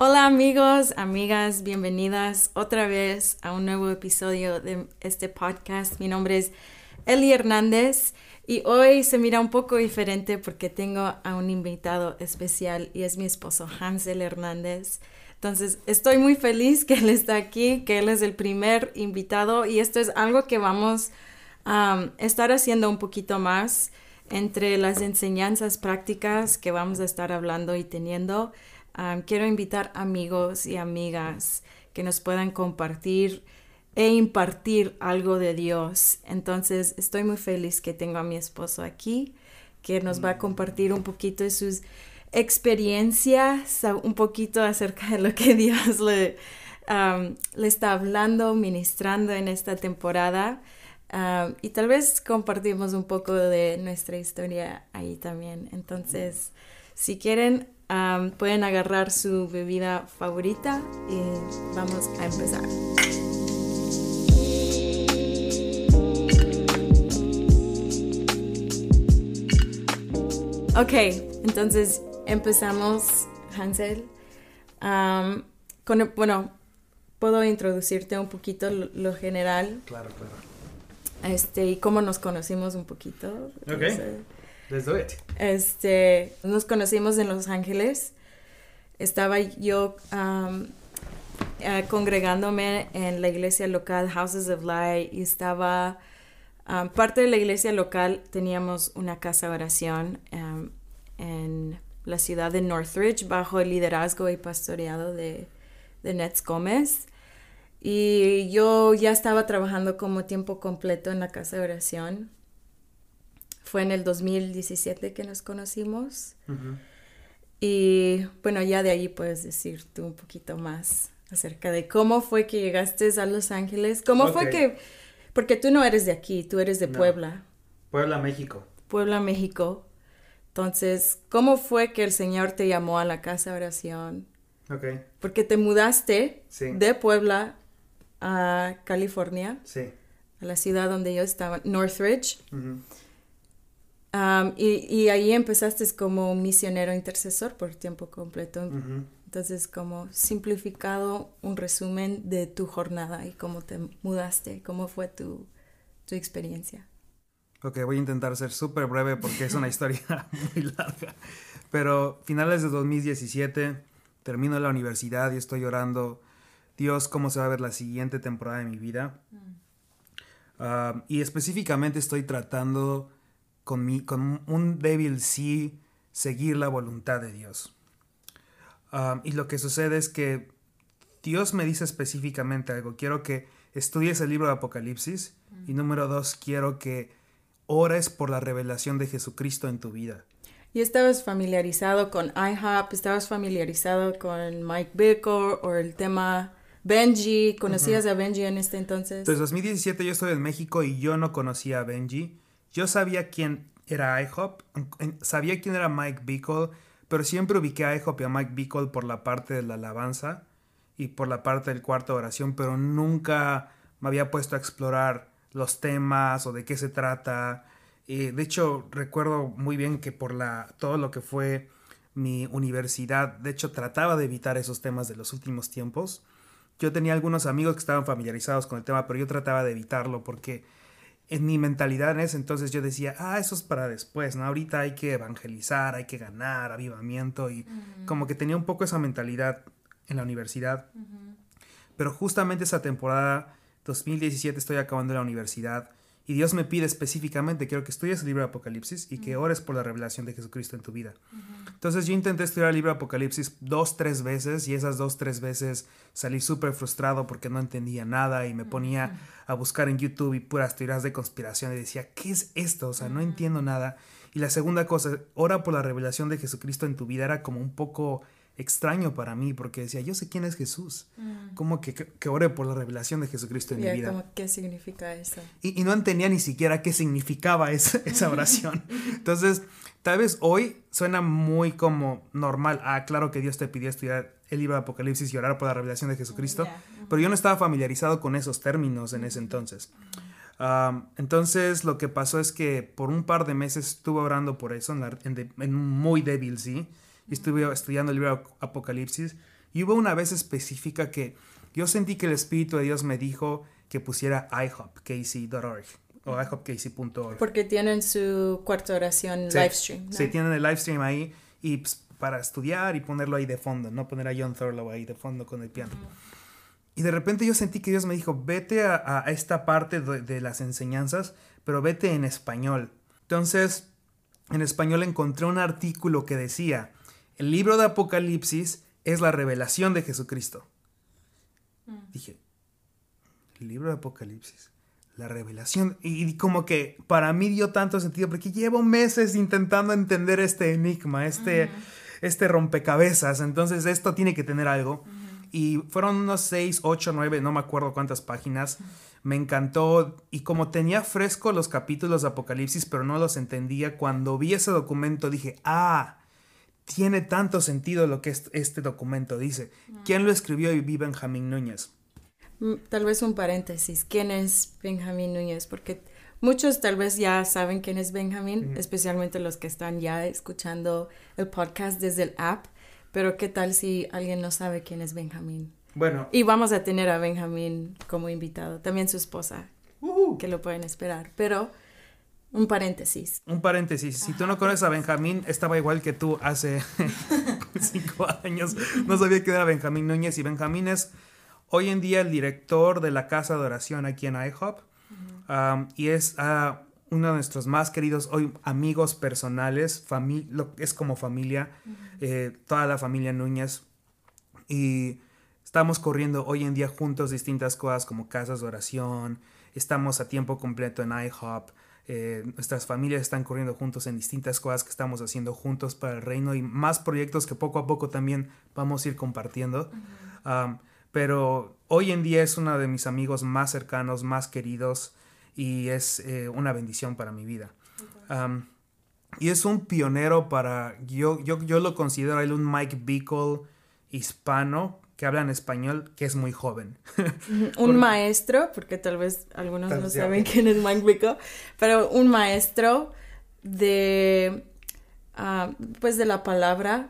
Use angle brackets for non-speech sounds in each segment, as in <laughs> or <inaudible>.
Hola amigos, amigas, bienvenidas otra vez a un nuevo episodio de este podcast. Mi nombre es Eli Hernández y hoy se mira un poco diferente porque tengo a un invitado especial y es mi esposo Hansel Hernández. Entonces estoy muy feliz que él está aquí, que él es el primer invitado y esto es algo que vamos a estar haciendo un poquito más entre las enseñanzas prácticas que vamos a estar hablando y teniendo quiero invitar amigos y amigas que nos puedan compartir e impartir algo de Dios. Entonces, estoy muy feliz que tengo a mi esposo aquí, que nos va a compartir un poquito de sus experiencias, un poquito acerca de lo que <laughs> Dios le, le está hablando, ministrando en esta temporada. y tal vez compartimos un poco de nuestra historia ahí también. Entonces, si quieren, pueden agarrar su bebida favorita y vamos a empezar. Ok, entonces empezamos, Hansel. con, bueno, puedo introducirte un poquito lo, general. Claro, claro. Este, y cómo nos conocimos un poquito. Ok. Let's do it. Este, nos conocimos en Los Ángeles. Estaba yo eh, congregándome en la iglesia local Houses of Light y estaba parte de la iglesia local teníamos una casa de oración en la ciudad de Northridge bajo el liderazgo y pastoreado de, de Nets Gómez. Y yo ya estaba trabajando como tiempo completo en la casa de oración fue en el 2017 que nos conocimos. Y bueno, ya de ahí puedes decir tú un poquito más acerca de cómo fue que llegaste a Los Ángeles. ¿Cómo fue que... Porque tú no eres de aquí, tú eres de Puebla. Puebla, México. Puebla, México. Entonces, ¿cómo fue que el Señor te llamó a la casa de oración? Ok. Porque te mudaste de Puebla a California. Sí. A la ciudad donde yo estaba, Northridge y, ahí empezaste como un misionero intercesor por tiempo completo. Entonces, como simplificado un resumen de tu jornada y cómo te mudaste, cómo fue tu, tu experiencia. Ok, voy a intentar ser súper breve porque es una <laughs> historia <laughs> muy larga. Pero finales de 2017, termino la universidad y estoy llorando, Dios, ¿cómo se va a ver la siguiente temporada de mi vida? Mm. y específicamente estoy tratando con, mi, con un débil sí seguir la voluntad de Dios. Um, y lo que sucede es que Dios me dice específicamente algo. Quiero que estudies el libro de Apocalipsis. Y número dos, quiero que ores por la revelación de Jesucristo en tu vida. ¿Y estabas familiarizado con IHOP? ¿Estabas familiarizado con Mike Bickle o el tema Benji? ¿Conocías a Benji en este entonces? Entonces, 2017 yo estoy en México y yo no conocía a Benji. Yo sabía quién era IHOP, sabía quién era Mike Bickle, pero siempre ubiqué a IHOP y a Mike Bickle por la parte de la alabanza y por la parte del cuarto de oración, pero nunca me había puesto a explorar los temas o de qué se trata. de hecho, recuerdo muy bien que por la, todo lo que fue mi universidad, de hecho, trataba de evitar esos temas de los últimos tiempos. Yo tenía algunos amigos que estaban familiarizados con el tema, pero yo trataba de evitarlo porque en mi mentalidad en ese entonces yo decía, ah, eso es para después, ¿no? Ahorita hay que evangelizar, hay que ganar, avivamiento y como que tenía un poco esa mentalidad en la universidad. Pero justamente esa temporada 2017 estoy acabando la universidad y Dios me pide específicamente, quiero que estudies el libro de Apocalipsis y que ores por la revelación de Jesucristo en tu vida. Entonces yo intenté estudiar el libro de Apocalipsis dos, tres veces y esas dos, tres veces salí súper frustrado porque no entendía nada y me ponía a buscar en YouTube y puras teorías de conspiración y decía, ¿qué es esto? O sea, no entiendo nada. Y la segunda cosa, ora por la revelación de Jesucristo en tu vida era como un poco extraño para mí porque decía, yo sé quién es Jesús. Mm. Como que, que, ore por la revelación de Jesucristo en mi vida. Como, ¿Qué significa eso? Y, no entendía ni siquiera qué significaba esa, esa <laughs> oración. Entonces, tal vez hoy suena muy como normal. Ah, claro que Dios te pidió estudiar el libro de Apocalipsis y orar por la revelación de Jesucristo. Pero yo no estaba familiarizado con esos términos en ese entonces. entonces lo que pasó es que por un par de meses estuve orando por eso en, en, en muy débil, sí y estuve estudiando el libro Apocalipsis Y hubo una vez específica que yo sentí que el Espíritu de Dios me dijo que pusiera ihopkc.org o ihopkc.org. Porque tienen su cuarta oración Sí, live stream. ¿no? Sí, tienen el live stream ahí y pues, para estudiar y ponerlo ahí de fondo, no poner a John Thurlow ahí de fondo con el piano. Y de repente yo sentí que Dios me dijo, vete a, a esta parte de, de las enseñanzas, pero vete en español. Entonces, en español encontré un artículo que decía, el libro de Apocalipsis es la revelación de Jesucristo. Dije, el libro de Apocalipsis, la revelación. Y, como que para mí dio tanto sentido, porque llevo meses intentando entender este enigma, este, este rompecabezas. Entonces esto tiene que tener algo. Y fueron unos 6, 8, 9, no me acuerdo cuántas páginas. Me encantó. Y como tenía fresco los capítulos de Apocalipsis, pero no los entendía, cuando vi ese documento dije, ah, tiene tanto sentido lo que est- este documento dice. ¿Quién lo escribió y vi Benjamín Núñez? Mm, Tal vez un paréntesis. ¿Quién es Benjamín Núñez? Porque muchos tal vez ya saben quién es Benjamín, especialmente los que están ya escuchando el podcast desde el app. Pero ¿qué tal si alguien no sabe quién es Benjamín? Bueno, Y vamos a tener a Benjamín como invitado, también su esposa, ujú. que lo pueden esperar. Pero un paréntesis. Un paréntesis, si tú no conoces a Benjamín, estaba igual que tú hace <laughs> cinco años. No sabía que era Benjamín Núñez y Benjamín es hoy en día el director de la casa de oración aquí en IHOP. Um, y es ah, uno de nuestros más queridos hoy amigos personales, lo, es como familia, eh, toda la familia Núñez. Y estamos corriendo hoy en día juntos distintas cosas como casas de oración, estamos a tiempo completo en IHOP, eh, nuestras familias están corriendo juntos en distintas cosas que estamos haciendo juntos para el reino y más proyectos que poco a poco también vamos a ir compartiendo. Um, pero hoy en día es uno de mis amigos más cercanos, más queridos y es eh, una bendición para mi vida. Um, y es un pionero para, yo, yo, yo lo considero él un Mike Bickle hispano que habla en español, que es muy joven. <laughs> Un maestro, porque tal vez algunos Tal no ya. saben quién es Mike pero un maestro de, ah, pues de la palabra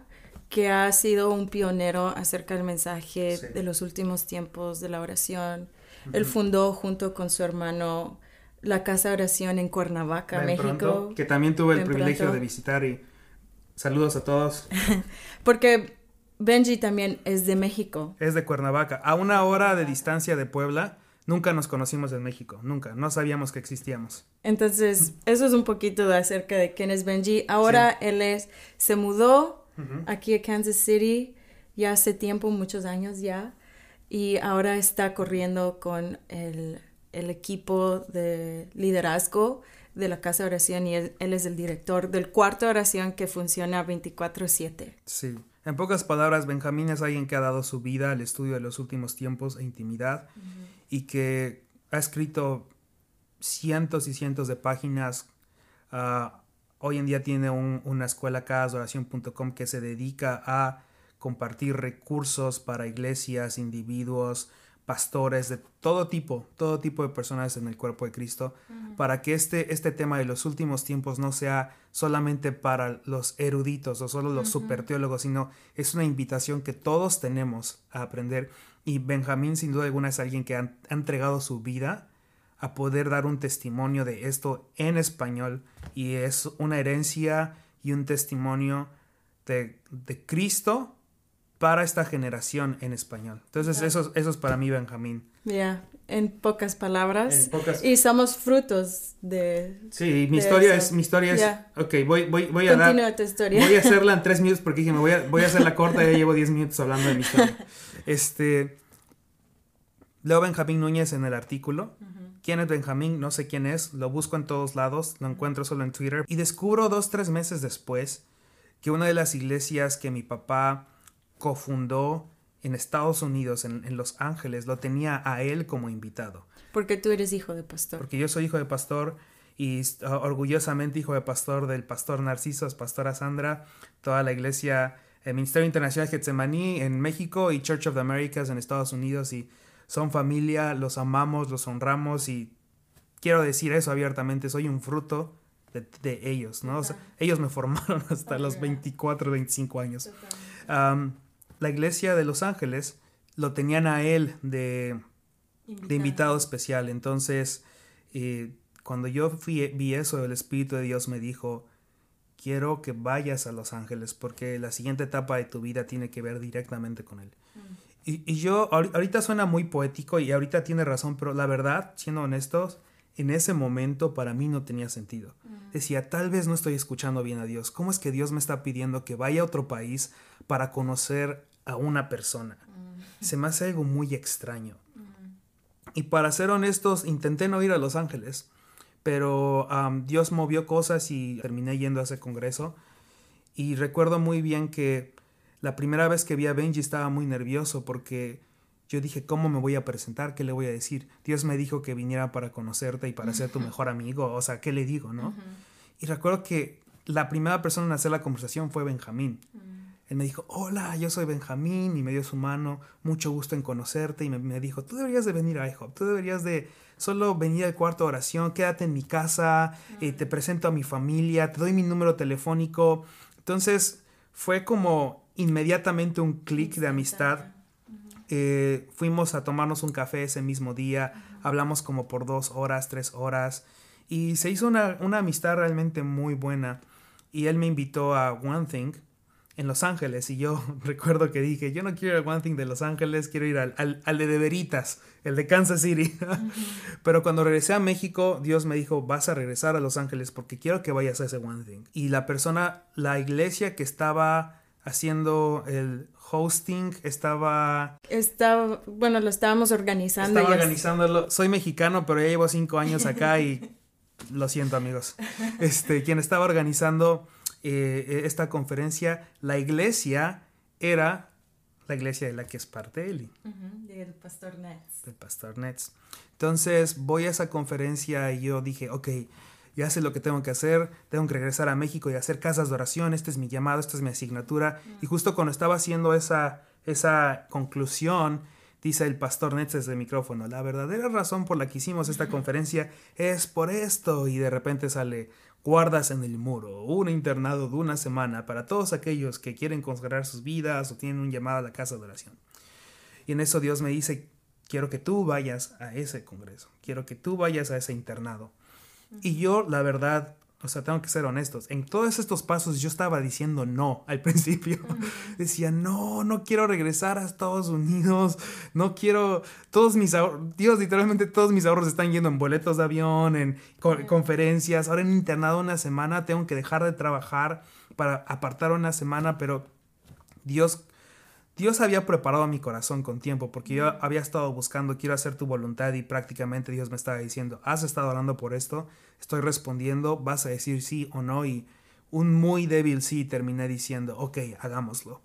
que ha sido un pionero acerca del mensaje Sí. de los últimos tiempos de la oración. Él fundó junto con su hermano la casa de oración en Cuernavaca, Ven México. pronto, que también tuve el privilegio pronto. de visitar y saludos a todos. <laughs> Porque Benji también es de México. Es de Cuernavaca, a una hora de distancia de Puebla. Nunca nos conocimos en México, nunca, no sabíamos que existíamos. Entonces, eso es un poquito de acerca de quién es Benji. Ahora él es, se mudó aquí a Kansas City ya hace tiempo, muchos años ya, y ahora está corriendo con el, el equipo de liderazgo de la Casa de Oración y él, él es el director del cuarto de oración que funciona 24/7. Sí. En pocas palabras, Benjamín es alguien que ha dado su vida al estudio de los últimos tiempos e intimidad y que ha escrito cientos y cientos de páginas. ah, hoy en día tiene un- una escuela casadoración.com que se dedica a compartir recursos para iglesias, individuos, pastores de todo tipo, todo tipo de personas en el cuerpo de Cristo, para que este, este tema de los últimos tiempos no sea solamente para los eruditos o solo los super teólogos, sino es una invitación que todos tenemos a aprender. Y Benjamín, sin duda alguna, es alguien que ha, ha entregado su vida a poder dar un testimonio de esto en español y es una herencia y un testimonio de, de Cristo para esta generación en español. Entonces, eso, es- eso es para mí, Benjamín. Ya, en pocas palabras. En pocas- Y somos frutos de... Sí, mi de historia eso. es, mi historia es, ok, voy, voy, voy a dar, Continúa tu historia. voy a <laughs> hacerla en tres minutos porque dije, me voy a, voy a hacerla corta, ya llevo diez minutos hablando de mi historia. <laughs> Este, leo Benjamín Núñez en el artículo. ¿Quién es Benjamín? No sé quién es, lo busco en todos lados, lo encuentro solo en Twitter. Y descubro dos, tres meses después que una de las iglesias que mi papá cofundó en Estados Unidos, en, en Los Ángeles, lo tenía a él como invitado. Porque tú eres hijo de pastor. Porque yo soy hijo de pastor y uh, orgullosamente hijo de pastor del pastor Narciso, pastora Sandra, toda la iglesia, el Ministerio Internacional Getsemaní en México y Church of the Americas en Estados Unidos y son familia, los amamos, los honramos y quiero decir eso abiertamente, soy un fruto de, de ellos, ¿no? O sea, ellos me formaron <laughs> hasta los 24, 25 años. Um, la iglesia de Los Ángeles lo tenían a él de, de invitado especial. Entonces, eh, cuando yo fui, vi eso, el Espíritu de Dios me dijo, quiero que vayas a Los Ángeles porque la siguiente etapa de tu vida tiene que ver directamente con él. Mm. Y, y, yo, ahorita suena muy poético y ahorita tiene razón, pero la verdad, siendo honestos, en ese momento para mí no tenía sentido. Mm. Decía, tal vez no estoy escuchando bien a Dios. ¿Cómo es que Dios me está pidiendo que vaya a otro país para conocer a una persona? Mm. Se me hace algo muy extraño. Y para ser honestos, intenté no ir a Los Ángeles pero Dios movió cosas y terminé yendo a ese congreso. Y recuerdo muy bien que la primera vez que vi a Benji estaba muy nervioso porque yo dije, ¿cómo me voy a presentar? ¿Qué le voy a decir? Dios me dijo que viniera para conocerte y para ser tu <laughs> mejor amigo. O sea, ¿qué le digo, no? Y recuerdo que la primera persona en hacer la conversación fue Benjamín. Mm. Él me dijo, hola, yo soy Benjamín, y me dio su mano, mucho gusto en conocerte, y me, me dijo, tú deberías de venir a IHOP, tú deberías de solo venir al cuarto de oración, quédate en mi casa, eh, te presento a mi familia, te doy mi número telefónico. Entonces fue como inmediatamente un clic de amistad. Eh, fuimos a tomarnos un café ese mismo día, hablamos como por dos horas, tres horas, y se hizo una, una amistad realmente muy buena. Y él me invitó a One Thing, en Los Ángeles y yo <laughs> recuerdo que dije, yo no quiero ir al One Thing de Los Ángeles, quiero ir al, al, de De Veritas, el de Kansas City. <laughs> Pero cuando regresé a México, Dios me dijo, vas a regresar a Los Ángeles porque quiero que vayas a ese One Thing. Y la persona, la iglesia que estaba haciendo el hosting, estaba... Estaba, bueno, lo estábamos organizando. Estaba organizándolo. Soy mexicano, pero ya llevo cinco años acá y <laughs> lo siento amigos. Este, quien estaba organizando eh, eh, esta conferencia, la iglesia era la iglesia de la que es parte Eli. del pastor Nets. Del pastor Nets. Entonces voy a esa conferencia y yo dije, ok, ya sé lo que tengo que hacer, tengo que regresar a México y hacer casas de oración, este es mi llamado, esta es mi asignatura. Y justo cuando estaba haciendo esa, esa conclusión, dice el pastor Nets desde el micrófono, la verdadera razón por la que hicimos esta conferencia es por esto. Y de repente sale, guardas en el muro, un internado de una semana para todos aquellos que quieren consagrar sus vidas o tienen un llamado a la casa de oración. Y en eso Dios me dice, quiero que tú vayas a ese congreso, quiero que tú vayas a ese internado. Y yo, la verdad, o sea, tengo que ser honestos. En todos estos pasos yo estaba diciendo no al <laughs> principio. Decía, no, no quiero regresar a Estados Unidos. No quiero, todos mis ahorros, Dios, literalmente todos mis ahorros están yendo en boletos de avión, en conferencias. Ahora en internado una semana tengo que dejar de trabajar para apartar una semana, pero Dios Dios había preparado mi corazón con tiempo porque yo había estado buscando, quiero hacer tu voluntad y prácticamente Dios me estaba diciendo, has estado hablando por esto, estoy respondiendo, vas a decir sí o no y un muy débil sí terminé diciendo, ok, hagámoslo.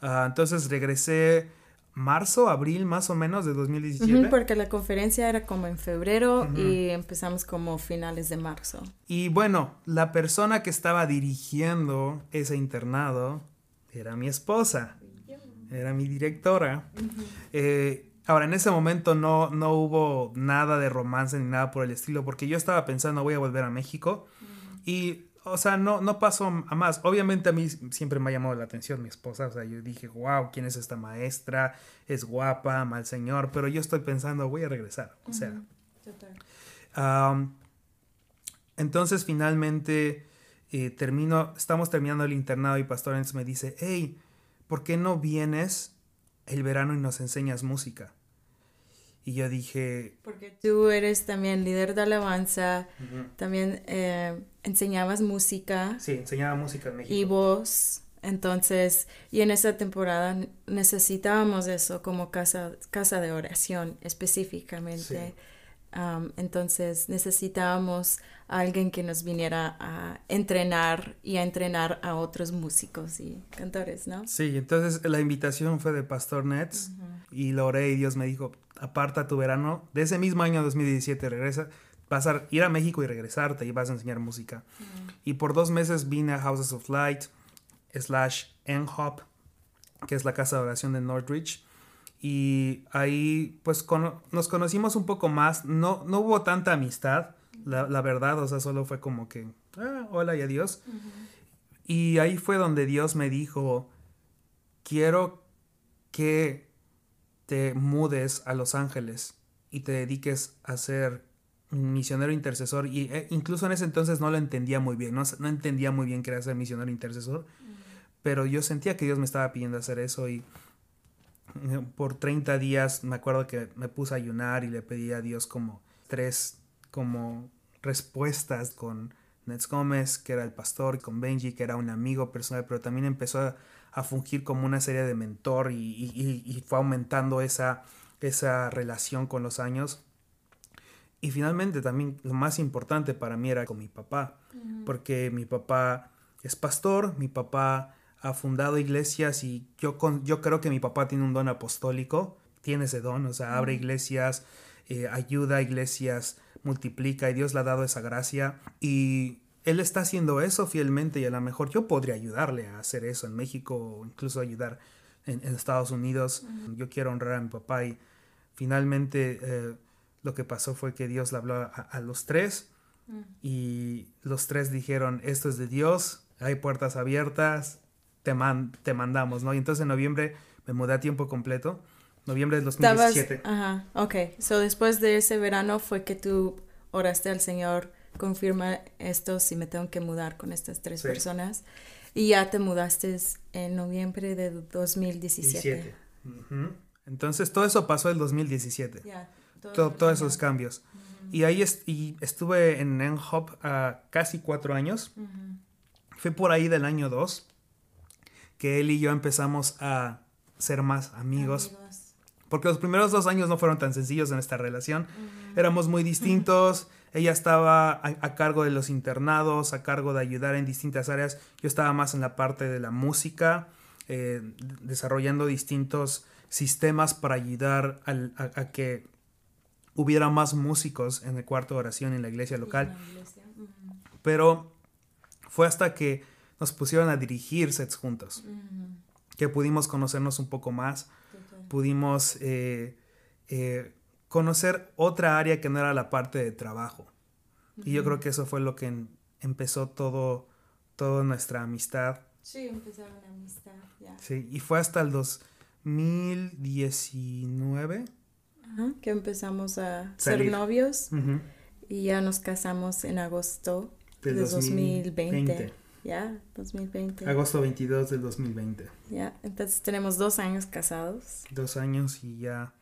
Ah, entonces regresé marzo, abril más o menos de 2017. porque la conferencia era como en febrero y empezamos como finales de marzo. Y bueno, la persona que estaba dirigiendo ese internado era mi esposa era mi directora. Eh, ahora, en ese momento no, no hubo nada de romance ni nada por el estilo, porque yo estaba pensando, voy a volver a México. Y, o sea, no, no pasó a más. Obviamente a mí siempre me ha llamado la atención mi esposa. O sea, yo dije, wow, ¿quién es esta maestra? Es guapa, mal señor. Pero yo estoy pensando, voy a regresar. O sea. entonces, finalmente, eh, termino, estamos terminando el internado y Pastor me dice, hey, ¿por qué no vienes el verano y nos enseñas música? Y yo dije... Porque tú eres también líder de alabanza, también eh, enseñabas música. Sí, enseñaba música en México. Y voz. Entonces, y en esa temporada necesitábamos eso como casa, casa de oración específicamente. Entonces necesitábamos a alguien que nos viniera a entrenar y a entrenar a otros músicos y cantores, ¿no? Sí, entonces la invitación fue de Pastor Nets y lo oré y Dios me dijo, aparta tu verano, de ese mismo año 2017 regresa, vas a ir a México y regresarte y vas a enseñar música. Y por dos meses vine a Houses of Light slash NHOP, que es la casa de oración de Northridge y ahí pues nos conocimos un poco más, no, no hubo tanta amistad, la, verdad, o sea, solo fue como que, ah, hola y adiós. Y ahí fue donde Dios me dijo, quiero que te mudes a Los Ángeles y te dediques a ser misionero intercesor. Y eh, incluso en ese entonces no lo entendía muy bien, no, no entendía muy bien que era ser misionero intercesor, pero yo sentía que Dios me estaba pidiendo hacer eso y por 30 días me acuerdo que me puse a ayunar y le pedí a Dios como tres como respuestas con Nets Gómez, que era el pastor, y con Benji, que era un amigo personal, pero también empezó a, a fungir como una serie de mentor y, y, y, fue aumentando esa, esa relación con los años. Y finalmente también lo más importante para mí era con mi papá, porque mi papá es pastor, mi papá ha fundado iglesias y yo, con, yo creo que mi papá tiene un don apostólico, tiene ese don, o sea, abre iglesias, eh, ayuda a iglesias, multiplica y Dios le ha dado esa gracia y él está haciendo eso fielmente y a lo mejor yo podría ayudarle a hacer eso en México o incluso ayudar en, Estados Unidos. Yo quiero honrar a mi papá y finalmente eh, lo que pasó fue que Dios le habló a, los tres mm. y los tres dijeron, esto es de Dios, hay puertas abiertas, te, te mandamos, ¿no? Y entonces en noviembre me mudé a tiempo completo. Noviembre del 2017. ajá, ok. So después de ese verano fue que tú oraste al Señor confirma esto si me tengo que mudar con estas tres personas. Y ya te mudaste en noviembre de 2017. Entonces todo eso pasó en 2017. todos esos cambios. Y ahí y estuve en NHOP a casi cuatro años. Fue por ahí del año 2 que él y yo empezamos a ser más amigos. Porque los primeros dos años no fueron tan sencillos en esta relación. Éramos muy <laughs> distintos. Ella estaba a, cargo de los internados, a cargo de ayudar en distintas áreas. Yo estaba más en la parte de la música, eh, desarrollando distintos sistemas para ayudar a, que hubiera más músicos en el cuarto de oración en la iglesia local. Pero fue hasta que nos pusieron a dirigir sets juntos, que pudimos conocernos un poco más, pudimos eh, eh, conocer otra área que no era la parte de trabajo. Y yo creo que eso fue lo que empezó todo, toda nuestra amistad. Sí, empezó una amistad, ya. Sí, y fue hasta el 2019. Ajá, que empezamos a ser novios. Y ya nos casamos en agosto de 2020. Ya, 2020. Agosto 22 del 2020. Ya, entonces tenemos dos años casados. Dos años y ya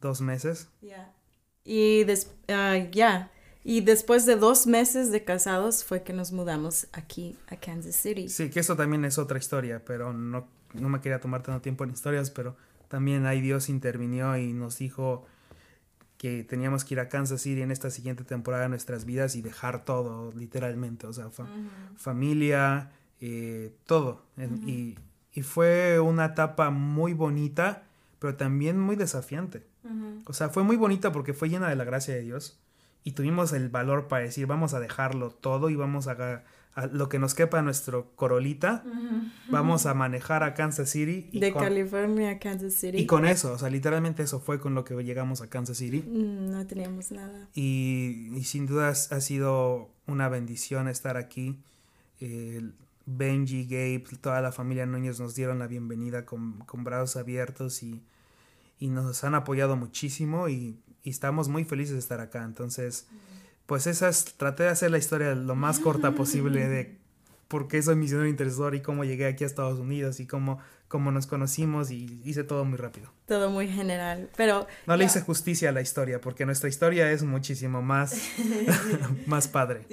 dos meses. Ya. Y ah, ya. Y después de dos meses de casados fue que nos mudamos aquí a Kansas City. Sí, que eso también es otra historia, pero no, no me quería tomar tanto tiempo en historias, pero también ahí Dios intervinió y nos dijo que teníamos que ir a Kansas City en esta siguiente temporada de nuestras vidas y dejar todo, literalmente, o sea, familia, eh, todo. y, y, fue una etapa muy bonita, pero también muy desafiante. O sea, fue muy bonita porque fue llena de la gracia de Dios y tuvimos el valor para decir, vamos a dejarlo todo y vamos a, a lo que nos quepa nuestro corolita, vamos a manejar a Kansas City. de California a Kansas City. Y con eso, o sea, literalmente eso fue con lo que llegamos a Kansas City. Mm, no teníamos nada. Y, y sin duda ha sido una bendición estar aquí. Benji, Gabe, toda la familia Núñez nos dieron la bienvenida con, con brazos abiertos y y nos han apoyado muchísimo y, estamos muy felices de estar acá. Entonces, pues esas, traté de hacer la historia lo más corta posible de por qué soy misionero interesador y cómo llegué aquí a Estados Unidos y cómo, cómo nos conocimos y hice todo muy rápido. Todo muy general, pero... No le hice justicia a la historia porque nuestra historia es muchísimo más, <laughs> más padre.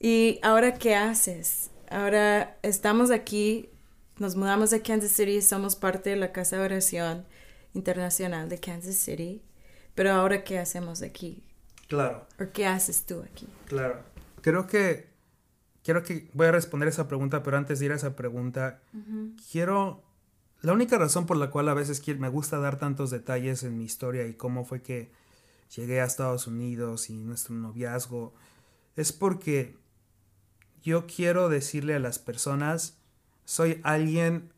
¿Y ahora qué haces? Ahora estamos aquí, nos mudamos a Kansas City, somos parte de la casa de oración internacional de Kansas City, pero ahora ¿qué hacemos aquí? Claro. ¿O qué haces tú aquí? Claro. Creo que quiero que voy a responder esa pregunta, pero antes de ir a esa pregunta, quiero la única razón por la cual a veces me gusta dar tantos detalles en mi historia y cómo fue que llegué a Estados Unidos y nuestro noviazgo es porque yo quiero decirle a las personas soy alguien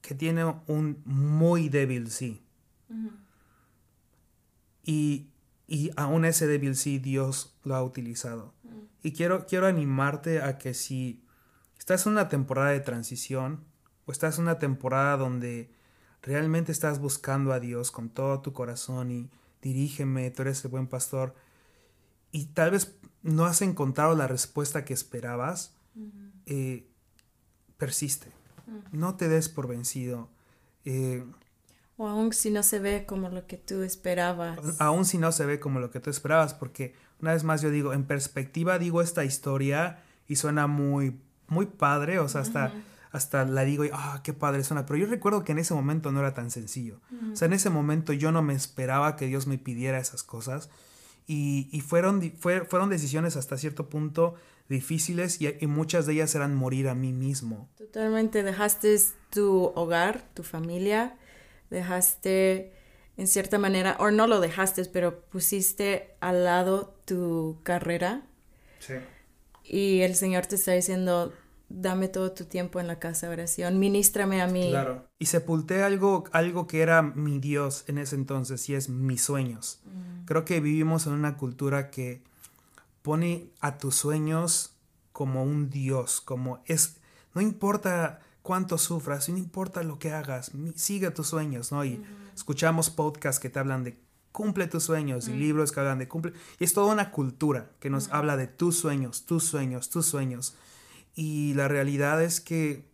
que tiene un muy débil sí. Y, y aún ese débil sí Dios lo ha utilizado. Y quiero, quiero animarte a que si estás en una temporada de transición o estás en una temporada donde realmente estás buscando a Dios con todo tu corazón y dirígeme, tú eres el buen pastor, y tal vez no has encontrado la respuesta que esperabas, eh, persiste. No te des por vencido. Eh, o aún si no se ve como lo que tú esperabas. Aún si no se ve como lo que tú esperabas, porque una vez más yo digo, en perspectiva digo esta historia y suena muy, muy padre, o sea, hasta, hasta la digo y, ah, qué padre suena, pero yo recuerdo que en ese momento no era tan sencillo. O sea, en ese momento yo no me esperaba que Dios me pidiera esas cosas y, y fueron, fueron decisiones hasta cierto punto difíciles y, y, muchas de ellas eran morir a mí mismo. Totalmente, dejaste tu hogar, tu familia, dejaste en cierta manera, o no lo dejaste, pero pusiste al lado tu carrera. Sí. Y el Señor te está diciendo, dame todo tu tiempo en la casa de oración, ministrame a mí. Claro. Y sepulté algo, algo que era mi Dios en ese entonces y es mis sueños. Mm. Creo que vivimos en una cultura que pone a tus sueños como un Dios, como es, no importa cuánto sufras, no importa lo que hagas, sigue tus sueños, ¿no? Y escuchamos podcasts que te hablan de cumple tus sueños y libros que hablan de cumple. Y es toda una cultura que nos habla de tus sueños, tus sueños, tus sueños. Y la realidad es que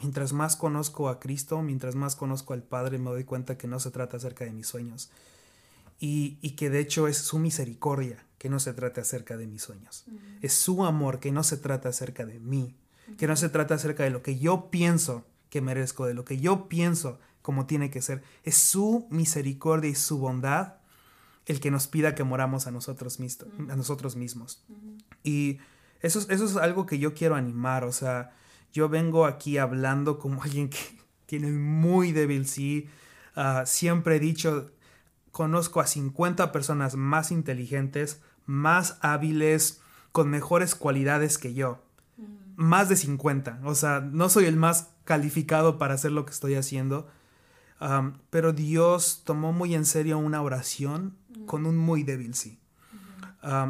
mientras más conozco a Cristo, mientras más conozco al Padre, me doy cuenta que no se trata acerca de mis sueños. Y, y que de hecho es su misericordia que no se trata acerca de mis sueños. Es su amor que no se trata acerca de mí. Que no se trata acerca de lo que yo pienso que merezco, de lo que yo pienso como tiene que ser. Es su misericordia y su bondad el que nos pida que moramos a nosotros, a nosotros mismos. Y eso, eso es algo que yo quiero animar, o sea, yo vengo aquí hablando como <laughs> alguien que tiene muy débil sí. Ah, siempre he dicho, conozco a 50 personas más inteligentes, más hábiles, con mejores cualidades que yo. Más de 50. O sea, no soy el más calificado para hacer lo que estoy haciendo. pero Dios tomó muy en serio una oración mm. con un muy débil sí.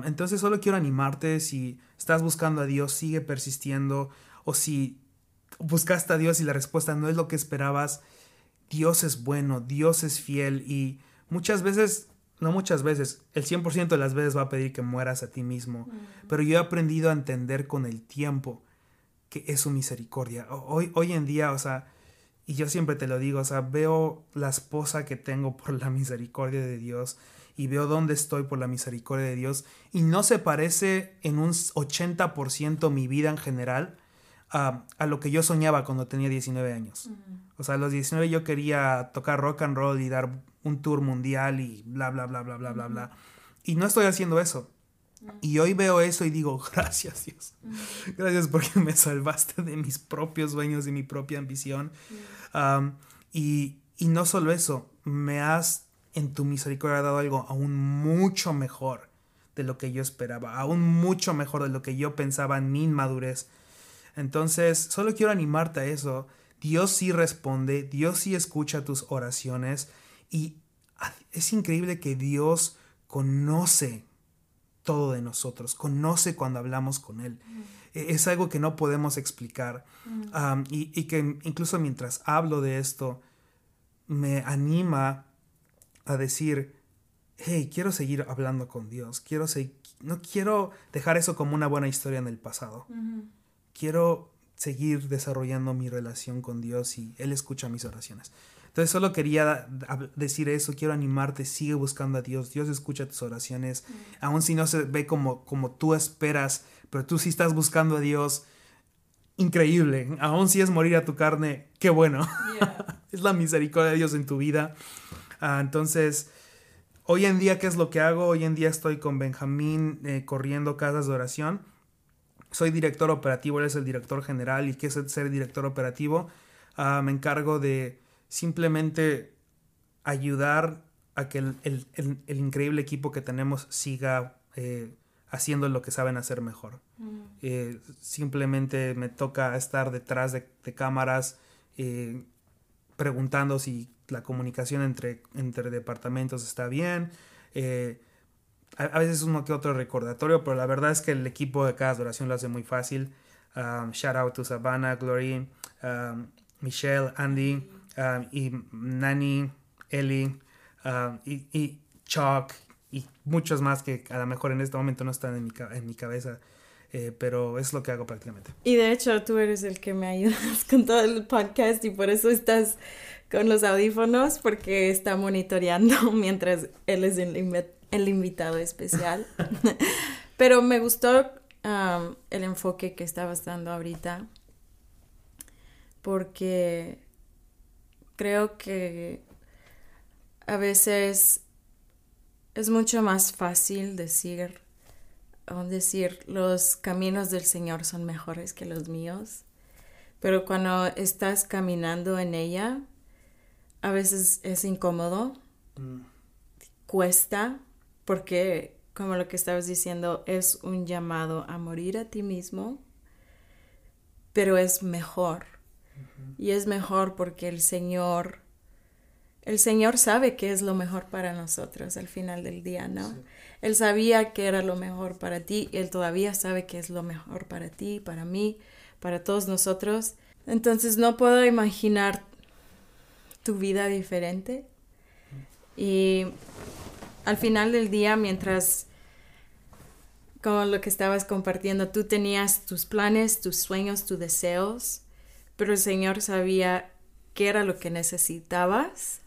entonces solo quiero animarte si estás buscando a Dios, sigue persistiendo, o si buscaste a Dios y la respuesta no es lo que esperabas, Dios es bueno, Dios es fiel y muchas veces, no muchas veces, el 100% de las veces va a pedir que mueras a ti mismo, pero yo he aprendido a entender con el tiempo que es su misericordia. Hoy, hoy en día, o sea, y yo siempre te lo digo, o sea, veo la esposa que tengo por la misericordia de Dios y veo dónde estoy por la misericordia de Dios y no se parece en un 80% mi vida en general a, a, lo que yo soñaba cuando tenía 19 años. O sea, a los 19 yo quería tocar rock and roll y dar un tour mundial y bla, bla, bla, bla, bla, bla, bla. Y no estoy haciendo eso. Y hoy veo eso y digo, <laughs> gracias Dios. Gracias porque me salvaste de mis propios sueños y mi propia ambición. y, y no solo eso, me has en tu misericordia dado algo aún mucho mejor de lo que yo esperaba, aún mucho mejor de lo que yo pensaba en mi inmadurez. Entonces, solo quiero animarte a eso. Dios sí responde, Dios sí escucha tus oraciones y es increíble que Dios conoce todo de nosotros, conoce cuando hablamos con Él. E, es algo que no podemos explicar y, y que incluso mientras hablo de esto, me anima a decir, hey, quiero seguir hablando con Dios, quiero no quiero dejar eso como una buena historia en el pasado. Quiero seguir desarrollando mi relación con Dios y Él escucha mis oraciones. Entonces solo quería decir eso, quiero animarte, sigue buscando a Dios, Dios escucha tus oraciones, aun si no se ve como, como tú esperas, pero tú sí estás buscando a Dios, increíble, aun si es morir a tu carne, qué bueno, <laughs> es la misericordia de Dios en tu vida. Ah, entonces, hoy en día, ¿qué es lo que hago? Hoy en día estoy con Benjamín eh, corriendo casas de oración. Soy director operativo, él es el director general. ¿Y qué es ser director operativo? Ah, me encargo de simplemente ayudar a que el, increíble equipo que tenemos siga eh, haciendo lo que saben hacer mejor. Mm. Eh, simplemente me toca estar detrás de, de cámaras preguntando si la comunicación entre, entre departamentos está bien. Eh, a, veces uno que otro recordatorio, pero la verdad es que el equipo de cada duración lo hace muy fácil. Um, shout out to Savannah, Glory, um, Michelle, Andy. Ah, y Nani, Ellie ah, y, y, Chuck y muchos más que a lo mejor en este momento no están en mi, en mi cabeza. Eh, pero es lo que hago prácticamente. Y de hecho tú eres el que me ayudas <laughs> con todo el podcast y por eso estás con los audífonos porque está monitoreando <laughs> mientras él es el, el invitado especial. <laughs> pero me gustó um, el enfoque que estabas dando ahorita porque creo que a veces es mucho más fácil decir decir, los caminos del Señor son mejores que los míos, pero cuando estás caminando en ella, a veces es incómodo, mm. cuesta, porque como lo que estabas diciendo, es un llamado a morir a ti mismo, pero es mejor. Y es mejor porque el Señor, el Señor sabe que es lo mejor para nosotros al final del día, ¿no? Él sabía que era lo mejor para ti, Él todavía sabe que es lo mejor para ti, para mí, para todos nosotros. Entonces no puedo imaginar tu vida diferente. Y al final del día, mientras, como lo que estabas compartiendo, tú tenías tus planes, tus sueños, tus deseos, pero el Señor sabía qué era lo que necesitabas.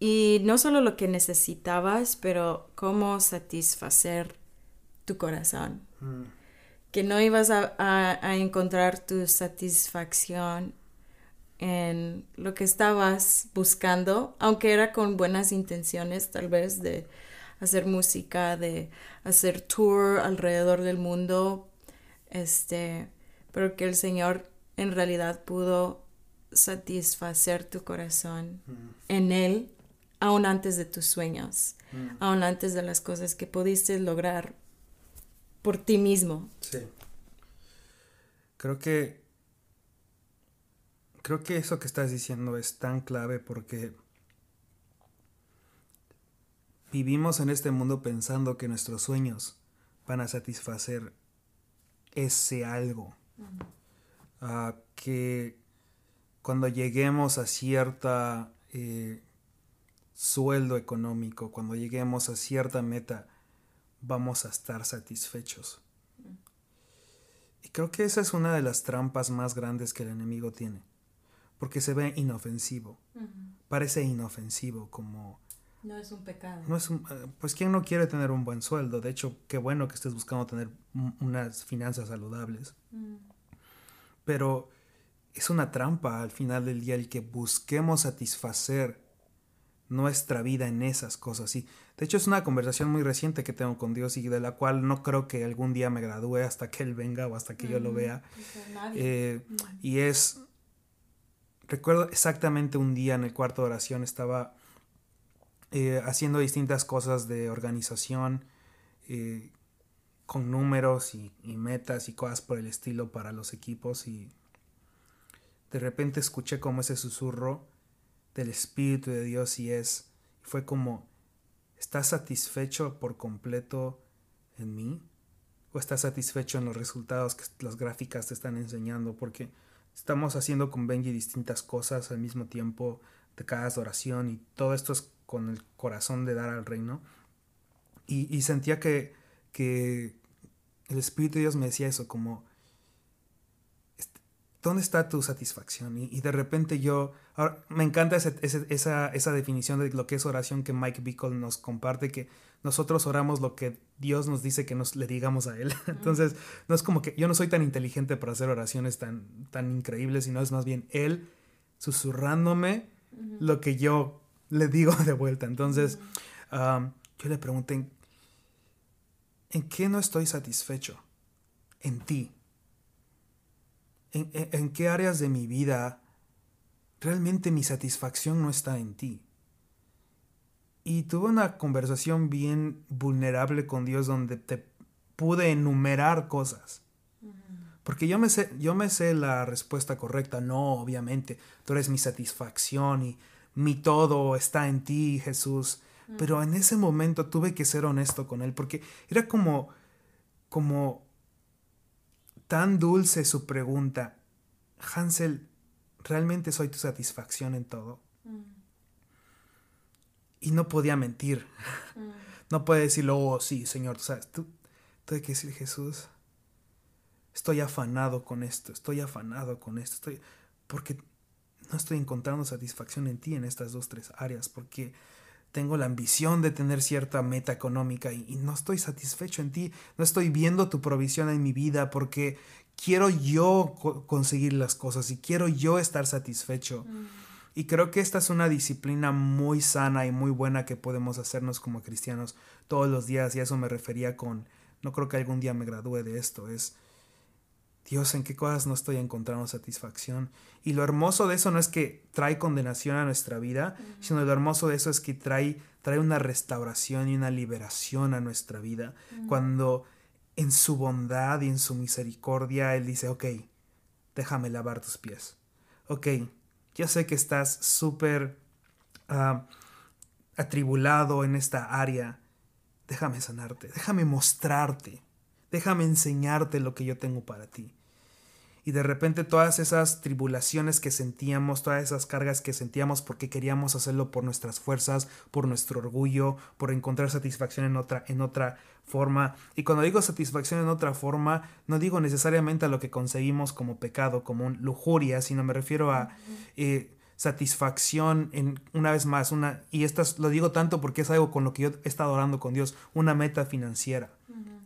Y no solo lo que necesitabas, pero cómo satisfacer tu corazón. Que no ibas a, encontrar tu satisfacción en lo que estabas buscando, aunque era con buenas intenciones tal vez de hacer música, de hacer tour alrededor del mundo, este, pero que el Señor en realidad pudo satisfacer tu corazón mm. en Él aún antes de tus sueños, mm. aún antes de las cosas que pudiste lograr por ti mismo. Sí. Creo que creo que eso que estás diciendo es tan clave porque vivimos en este mundo pensando que nuestros sueños van a satisfacer ese algo. Ah, que cuando lleguemos a cierta eh, sueldo económico, cuando lleguemos a cierta meta, vamos a estar satisfechos. Y creo que esa es una de las trampas más grandes que el enemigo tiene, porque se ve inofensivo, parece inofensivo como... No es un pecado. No es eh, pues quién no quiere tener un buen sueldo, de hecho, qué bueno que estés buscando tener unas finanzas saludables. Mm. Pero es una trampa al final del día el que busquemos satisfacer nuestra vida en esas cosas. Y de hecho es una conversación muy reciente que tengo con Dios y de la cual no creo que algún día me gradúe hasta que Él venga o hasta que yo lo vea. Eh, y es, recuerdo exactamente un día en el cuarto de oración estaba eh, haciendo distintas cosas de organización. Eh, con números y, metas y cosas por el estilo para los equipos y de repente escuché como ese susurro del Espíritu de Dios y es, fue como, ¿estás satisfecho por completo en mí? ¿O estás satisfecho en los resultados que las gráficas te están enseñando? Porque estamos haciendo con Benji distintas cosas al mismo tiempo de cada oración y todo esto es con el corazón de dar al reino. Y, y sentía que, que el Espíritu de Dios me decía eso, como, ¿dónde está tu satisfacción? Y, de repente yo, ahora, me encanta esa, esa, definición de lo que es oración que Mike Bickle nos comparte, que nosotros oramos lo que Dios nos dice que nos le digamos a Él. <laughs> Entonces, no es como que yo no soy tan inteligente para hacer oraciones tan, tan increíbles, sino es más bien Él susurrándome lo que yo le digo <laughs> de vuelta. Entonces, yo le pregunté, ¿en qué no estoy satisfecho? En ti ¿En, qué áreas de mi vida realmente mi satisfacción no está en ti? Y tuve una conversación bien vulnerable con Dios donde te pude enumerar cosas. Porque yo me, sé, yo me sé la respuesta correcta. No, obviamente, tú eres mi satisfacción y mi todo está en ti, Jesús. Pero en ese momento tuve que ser honesto con él porque era como, como tan dulce su pregunta. Hansel, ¿realmente soy tu satisfacción en todo? Y no podía mentir. No puede decirlo, oh, sí, Señor, tú sabes, tú, hay que decir, Jesús, estoy afanado con esto, estoy afanado con esto, estoy, porque no estoy encontrando satisfacción en ti en estas dos, tres áreas, porque tengo la ambición de tener cierta meta económica y, no estoy satisfecho en ti, no estoy viendo tu provisión en mi vida porque quiero yo conseguir las cosas y quiero yo estar satisfecho. Mm. Y creo que esta es una disciplina muy sana y muy buena que podemos hacernos como cristianos todos los días y a eso me refería con, no creo que algún día me gradúe de esto, es Dios, ¿en qué cosas no estoy encontrando satisfacción? Y lo hermoso de eso no es que trae condenación a nuestra vida, sino lo hermoso de eso es que trae, trae una restauración y una liberación a nuestra vida. Cuando en su bondad y en su misericordia Él dice, ok, déjame lavar tus pies. Ok, yo sé que estás súper ah, atribulado en esta área. Déjame sanarte, déjame mostrarte, déjame enseñarte lo que yo tengo para ti y de repente todas esas tribulaciones que sentíamos, todas esas cargas que sentíamos porque queríamos hacerlo por nuestras fuerzas, por nuestro orgullo, por encontrar satisfacción en otra, en otra forma. Y cuando digo satisfacción en otra forma, no digo necesariamente a lo que conseguimos como pecado, como lujuria, sino me refiero a eh, satisfacción en, una vez más, una, y esto lo digo tanto porque es algo con lo que yo he estado orando con Dios, una meta financiera,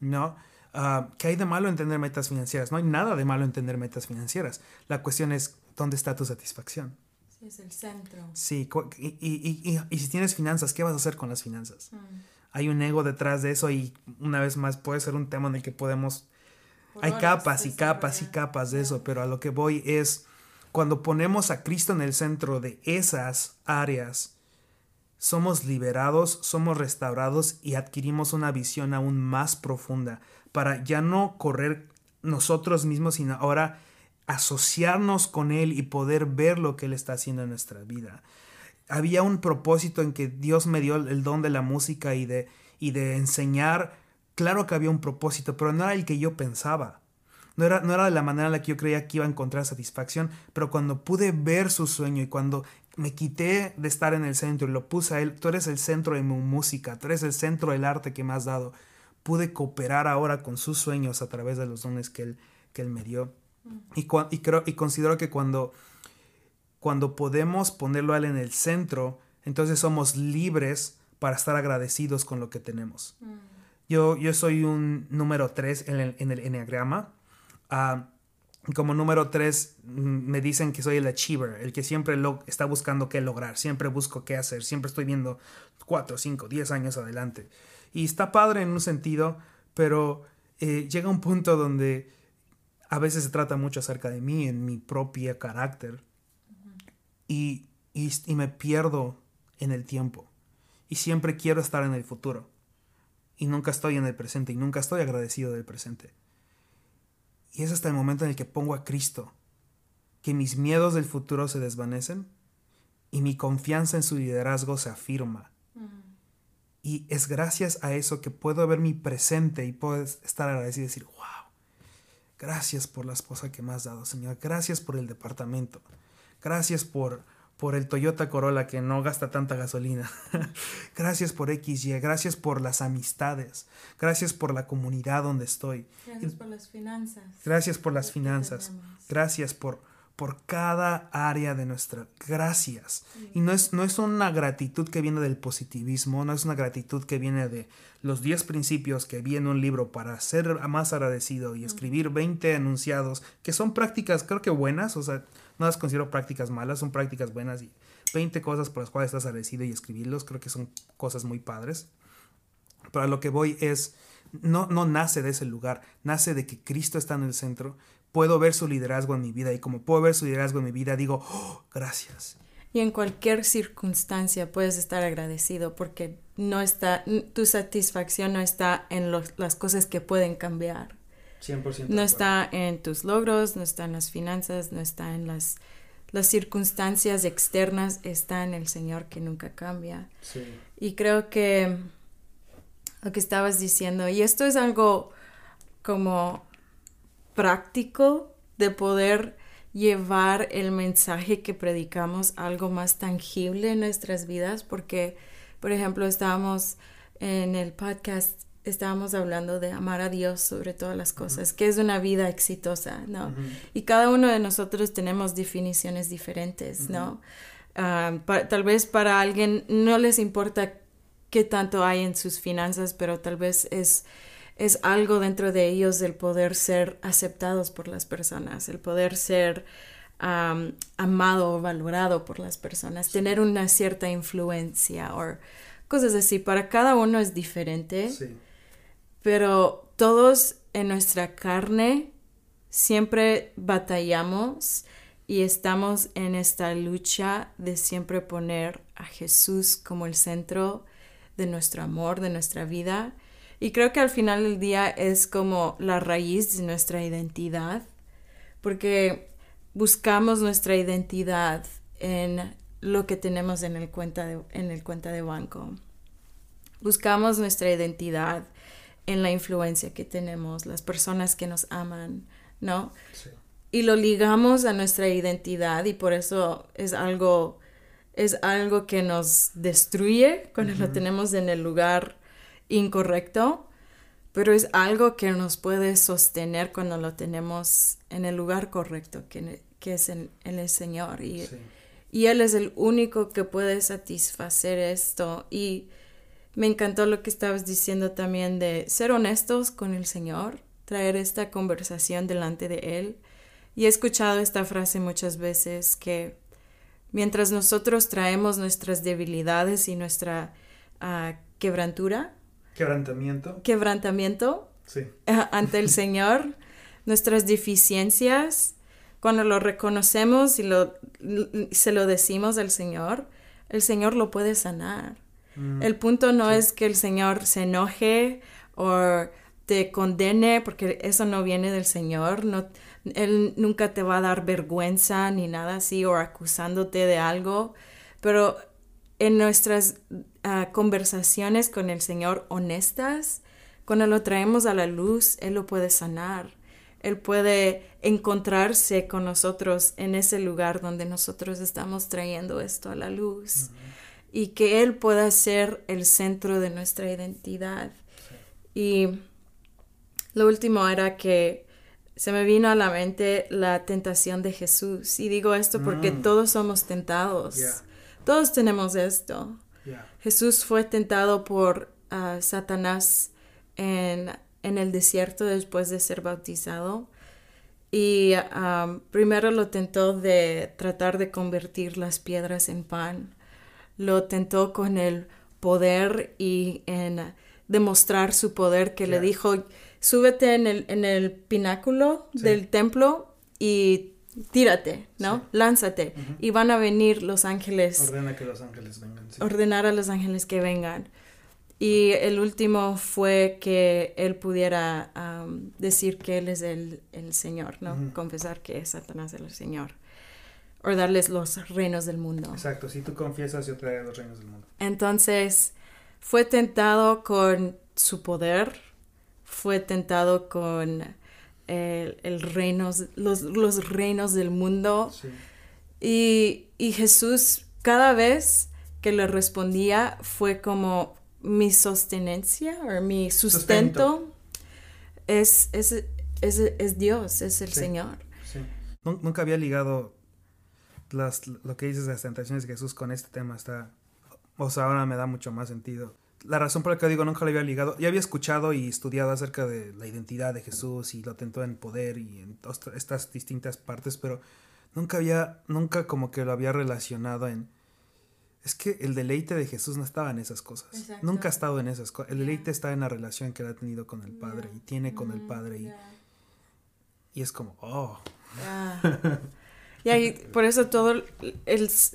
¿no? Ah, ¿Qué hay de malo en tener metas financieras? No hay nada de malo en tener metas financieras. La cuestión es, ¿dónde está tu satisfacción? Sí, es el centro. Sí, y, y, y, si tienes finanzas, ¿qué vas a hacer con las finanzas? Mm. Hay un ego detrás de eso y una vez más puede ser un tema en el que podemos... hay capas y capas y capas de eso, pero a lo que voy es, cuando ponemos a Cristo en el centro de esas áreas, somos liberados, somos restaurados y adquirimos una visión aún más profunda para ya no correr nosotros mismos, sino ahora asociarnos con Él y poder ver lo que Él está haciendo en nuestra vida. Había un propósito en que Dios me dio el don de la música y de, y de enseñar. Claro que había un propósito, pero no era el que yo pensaba. No era, no era de la manera en la que yo creía que iba a encontrar satisfacción, pero cuando pude ver su sueño y cuando me quité de estar en el centro y lo puse a él, tú eres el centro de mi música, tú eres el centro del arte que me has dado pude cooperar ahora con sus sueños a través de los dones que él, que él me dio. Y, y, creo, y considero que cuando, cuando podemos ponerlo a él en el centro, entonces somos libres para estar agradecidos con lo que tenemos. Mm. Yo, yo soy un número 3 en el, en el enneagrama. Ah, como número 3 mm, me dicen que soy el achiever, el que siempre lo, está buscando qué lograr, siempre busco qué hacer, siempre estoy viendo 4, 5, 10 años adelante. Y está padre en un sentido, pero eh, llega un punto donde a veces se trata mucho acerca de mí, en mi propio carácter. y, y, me pierdo en el tiempo. Y siempre quiero estar en el futuro. Y nunca estoy en el presente. Y nunca estoy agradecido del presente. Y es hasta el momento en el que pongo a Cristo, que mis miedos del futuro se desvanecen y mi confianza en su liderazgo se afirma. Y es gracias a eso que puedo ver mi presente y puedo estar agradecido y decir, wow, gracias por la esposa que me has dado, Señor. Gracias por el departamento. Gracias por, por el Toyota Corolla que no gasta tanta gasolina. <laughs> gracias por XY. Gracias por las amistades. Gracias por la comunidad donde estoy. Gracias por las finanzas. Gracias por las finanzas. Gracias por por cada área de nuestra gracias. Y no es, no es una gratitud que viene del positivismo, no es una gratitud que viene de los 10 principios que vi en un libro para ser más agradecido y escribir 20 enunciados, que son prácticas creo que buenas, o sea, no las considero prácticas malas, son prácticas buenas y 20 cosas por las cuales estás agradecido y escribirlos, creo que son cosas muy padres. Pero a lo que voy es, no, no nace de ese lugar, nace de que Cristo está en el centro, puedo ver su liderazgo en mi vida y como puedo ver su liderazgo en mi vida, digo, oh, gracias. Y en cualquier circunstancia puedes estar agradecido porque no está, tu satisfacción no está en las cosas que pueden cambiar. 100%. No está en tus logros, no está en las finanzas, no está en las, las circunstancias externas, está en el Señor que nunca cambia. Sí. Y creo que lo que estabas diciendo, y esto es algo como práctico de poder llevar el mensaje que predicamos a algo más tangible en nuestras vidas, porque, por ejemplo, estábamos en el podcast, estábamos hablando de amar a Dios sobre todas las cosas, que es una vida exitosa, ¿no? Y cada uno de nosotros tenemos definiciones diferentes, ¿no? Ah, tal vez para alguien no les importa qué tanto hay en sus finanzas, pero tal vez es es algo dentro de ellos el poder ser aceptados por las personas, el poder ser amado o valorado por las personas, tener una cierta influencia o cosas así. Para cada uno es diferente, pero todos en nuestra carne siempre batallamos y estamos en esta lucha de siempre poner a Jesús como el centro de nuestro amor, de nuestra vida y creo que al final del día es como la raíz de nuestra identidad, porque buscamos nuestra identidad en lo que tenemos en el cuenta de, en el cuenta de banco. Buscamos nuestra identidad en la influencia que tenemos, las personas que nos aman, ¿no? Y lo ligamos a nuestra identidad y por eso es algo, es algo que nos destruye cuando lo tenemos en el lugar incorrecto, pero es algo que nos puede sostener cuando lo tenemos en el lugar correcto, que, que es en, el Señor. Y, y Él es el único que puede satisfacer esto. Y me encantó lo que estabas diciendo también de ser honestos con el Señor, traer esta conversación delante de Él. Y he escuchado esta frase muchas veces que mientras nosotros traemos nuestras debilidades y nuestra uh, quebrantura, Quebrantamiento. Quebrantamiento. Sí. Ante el Señor, nuestras deficiencias, cuando lo reconocemos y lo, se lo decimos al Señor, el Señor lo puede sanar. Mm. El punto no es que el Señor se enoje o te condene, porque eso no viene del Señor. No, él nunca te va a dar vergüenza ni nada así o acusándote de algo, pero en nuestras conversaciones con el Señor honestas, cuando lo traemos a la luz, Él lo puede sanar. Él puede encontrarse con nosotros en ese lugar donde nosotros estamos trayendo esto a la luz. Y que Él pueda ser el centro de nuestra identidad. Y lo último era que se me vino a la mente la tentación de Jesús. Y digo esto porque mm. todos somos tentados. Todos tenemos esto. Jesús fue tentado por ah, Satanás en, el desierto después de ser bautizado. Y primero lo tentó de tratar de convertir las piedras en pan. Lo tentó con el poder y en demostrar su poder que le dijo, súbete en el, en el pináculo del templo y tírate, ¿no? Lánzate. Y van a venir los ángeles. Ordena que los ángeles vengan. Ordenar a los ángeles que vengan. Y el último fue que él pudiera decir que él es el, Señor, ¿no? Confesar que Satanás es el Señor. O darles los reinos del mundo. Exacto, si tú confiesas, yo te daré los reinos del mundo. Entonces, fue tentado con su poder, fue tentado con el, reinos, los, los, reinos del mundo. Y, Jesús cada vez que le respondía fue como mi sostenencia o mi sustento, Es, es, es, Dios, es el Señor. Nunca había ligado las, lo que dices de las tentaciones de Jesús con este tema. Está, o sea, ahora me da mucho más sentido la razón por la que digo nunca lo había ligado, ya había escuchado y estudiado acerca de la identidad de Jesús y lo tentó en poder y en estas distintas partes, pero nunca había, nunca como que lo había relacionado en... Es que el deleite de Jesús no estaba en esas cosas. Nunca ha estado en esas cosas. El deleite está en la relación que él ha tenido con el Padre y tiene con el Padre y, y es como, oh. <laughs> Y ahí, por eso todos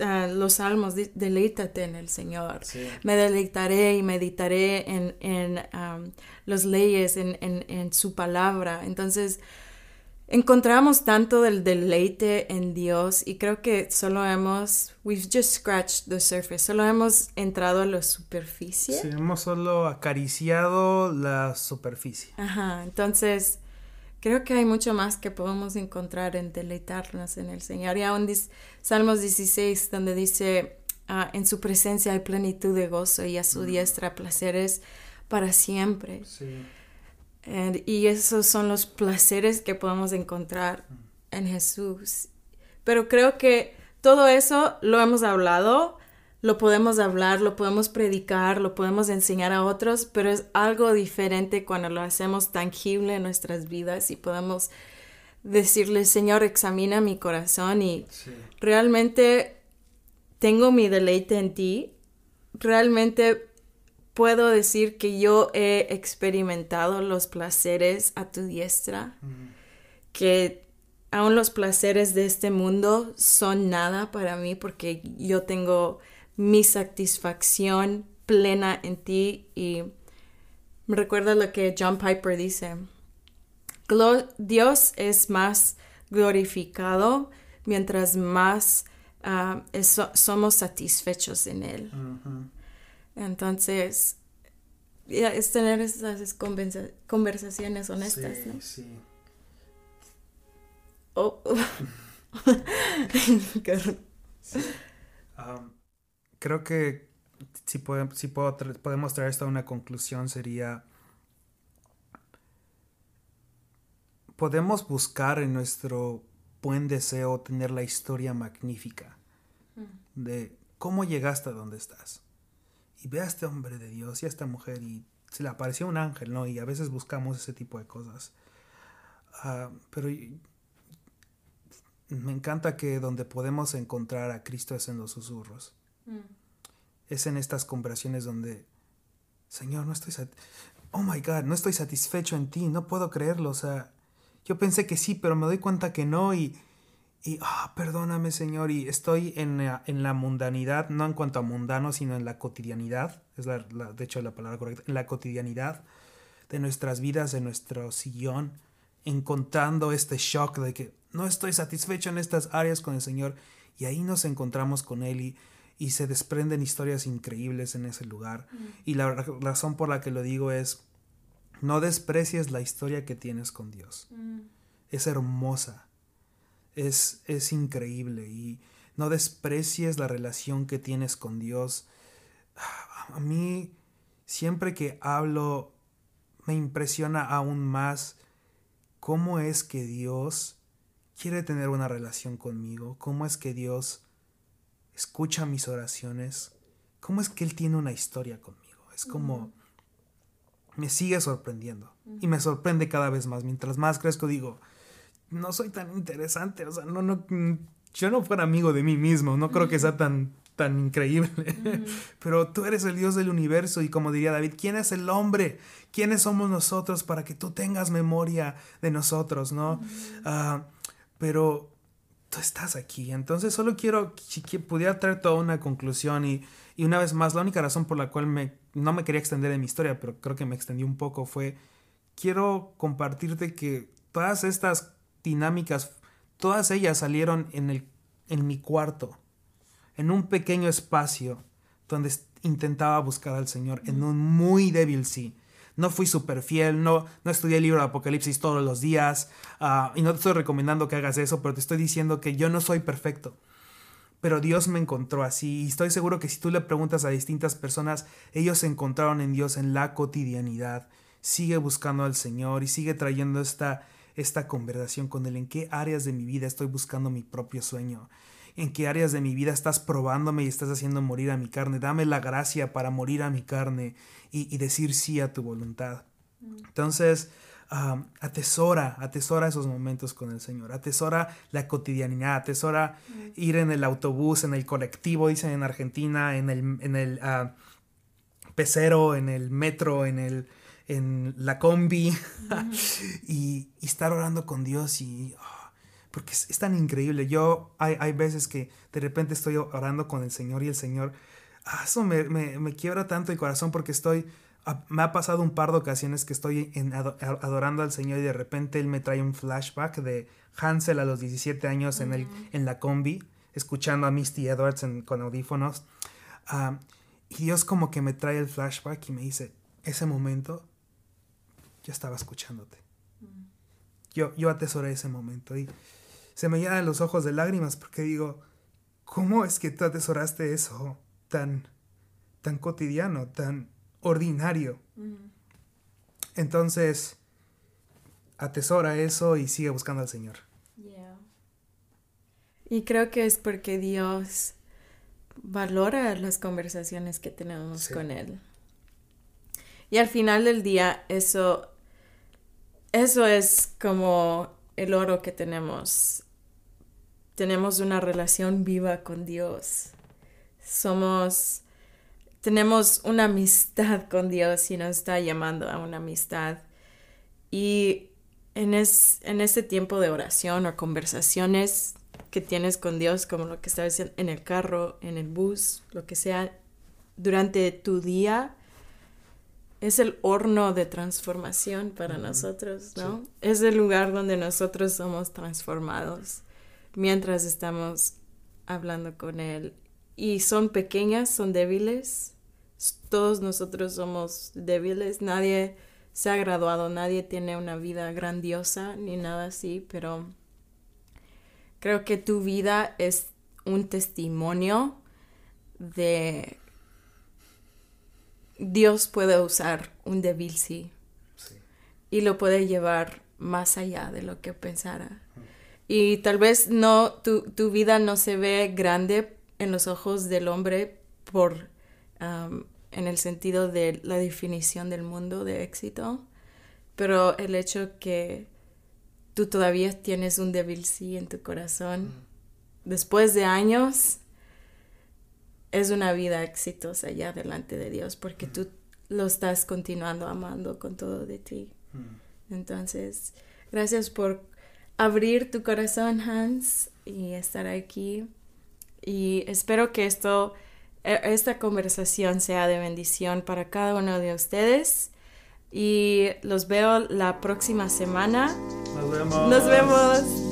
ah, los salmos, deleítate en el Señor. Me deleitaré y meditaré en, en las leyes, en, en, su palabra. Entonces, encontramos tanto del deleite en Dios y creo que solo hemos, we've just scratched the surface, solo hemos entrado a la superficie. Sí, hemos solo acariciado la superficie. Ajá, entonces creo que hay mucho más que podemos encontrar en deleitarnos en el Señor. Y aún Salmos 16, donde dice, ah, en su presencia hay plenitud de gozo y a su diestra placeres para siempre. y esos son los placeres que podemos encontrar en Jesús. Pero creo que todo eso lo hemos hablado, lo podemos hablar, lo podemos predicar, lo podemos enseñar a otros, pero es algo diferente cuando lo hacemos tangible en nuestras vidas y podemos decirle, Señor, examina mi corazón y realmente tengo mi deleite en ti, realmente puedo decir que yo he experimentado los placeres a tu diestra, que aún los placeres de este mundo son nada para mí porque yo tengo mi satisfacción plena en ti y me recuerda lo que John Piper dice. Dios es más glorificado mientras más ah, somos satisfechos en Él. Entonces, es tener esas conversaciones honestas. Sí, sí. Oh. <laughs> creo que si, si podemos traer esto a una conclusión sería, podemos buscar en nuestro buen deseo tener la historia magnífica de cómo llegaste a donde estás. Y ve a este hombre de Dios y a esta mujer y se le apareció un ángel, ¿no? Y a veces buscamos ese tipo de cosas. Ah, pero me encanta que donde podemos encontrar a Cristo es en los susurros. Mm. Es en estas conversaciones donde, Señor, no estoy oh my God, no estoy satisfecho en ti, no puedo creerlo, o sea, yo pensé que sí, pero me doy cuenta que no y, y ah, perdóname, Señor, y estoy en la, en la, mundanidad, no en cuanto a mundano, sino en la cotidianidad, es la, de hecho la palabra correcta, en la cotidianidad de nuestras vidas, de nuestro sillón, encontrando este shock de que no estoy satisfecho en estas áreas con el Señor, y ahí nos encontramos con Él y y se desprenden historias increíbles en ese lugar. Mm. Y la razón por la que lo digo es, no desprecies la historia que tienes con Dios. Mm. Es hermosa, es, es increíble y no desprecies la relación que tienes con Dios. A mí, siempre que hablo, me impresiona aún más cómo es que Dios quiere tener una relación conmigo, cómo es que Dios escucha mis oraciones, cómo es que Él tiene una historia conmigo. Es como, me sigue sorprendiendo y me sorprende cada vez más. Mientras más crezco digo, no soy tan interesante, o sea, no, no, yo no fuera amigo de mí mismo, no creo que sea tan, tan increíble. <laughs> Pero tú eres el Dios del universo y como diría David, ¿quién es el hombre? ¿Quiénes somos nosotros para que tú tengas memoria de nosotros, no? Ah, pero tú estás aquí. Entonces solo quiero, que pudiera traer toda una conclusión y, y, una vez más, la única razón por la cual me, no me quería extender en mi historia, pero creo que me extendí un poco, fue, quiero compartirte que todas estas dinámicas, todas ellas salieron en, el, en mi cuarto, en un pequeño espacio donde intentaba buscar al Señor, en un muy débil sí no fui súper fiel, no, no estudié el libro de Apocalipsis todos los días, ah, y no te estoy recomendando que hagas eso, pero te estoy diciendo que yo no soy perfecto. Pero Dios me encontró así y estoy seguro que si tú le preguntas a distintas personas, ellos se encontraron en Dios en la cotidianidad. Sigue buscando al Señor y sigue trayendo esta, esta conversación con Él. ¿En qué áreas de mi vida estoy buscando mi propio sueño? En qué áreas de mi vida estás probándome y estás haciendo morir a mi carne. Dame la gracia para morir a mi carne y, decir sí a tu voluntad. Mm. Entonces, atesora, atesora esos momentos con el Señor, atesora la cotidianidad, atesora mm. ir en el autobús, en el colectivo, dicen en Argentina, en el, en el ah, pecero, en el metro, en el en la combi <laughs> y, estar orando con Dios y porque es, tan increíble. Yo, hay, hay, veces que de repente estoy orando con el Señor y el Señor, ah, eso me, me, me, quiebra tanto el corazón porque estoy, ah, me ha pasado un par de ocasiones que estoy en, adorando al Señor y de repente Él me trae un flashback de Hansel a los 17 años en, el, en la combi, escuchando a Misty Edwards con audífonos. Ah, y Dios como que me trae el flashback y me dice, ese momento yo estaba escuchándote yo, yo atesoré ese momento y se me llenan los ojos de lágrimas porque digo, ¿cómo es que tú atesoraste eso tan, tan cotidiano, tan ordinario? Entonces, atesora eso y sigue buscando al Señor. Y creo que es porque Dios valora las conversaciones que tenemos con Él. Y al final del día, eso, eso es como el oro que tenemos. Tenemos una relación viva con Dios. Somos, tenemos una amistad con Dios y nos está llamando a una amistad. Y en, es, en este tiempo de oración o conversaciones que tienes con Dios, como lo que estás en el carro, en el bus, lo que sea, durante tu día, es el horno de transformación para nosotros, ¿no? Es el lugar donde nosotros somos transformados mientras estamos hablando con Él. Y son pequeñas, son débiles. Todos nosotros somos débiles. Nadie se ha graduado, nadie tiene una vida grandiosa ni nada así, pero creo que tu vida es un testimonio de Dios puede usar un débil sí, y lo puede llevar más allá de lo que pensara. Y tal vez no, tu, tu, vida no se ve grande en los ojos del hombre por, en el sentido de la definición del mundo de éxito, pero el hecho que tú todavía tienes un débil sí en tu corazón, después de años, es una vida exitosa ya delante de Dios porque tú lo estás continuando amando con todo de ti. Entonces, gracias por abrir tu corazón, Hans, y estar aquí. Y espero que esto, e, esta conversación sea de bendición para cada uno de ustedes. Y los veo la próxima semana. Nos vemos. Nos vemos.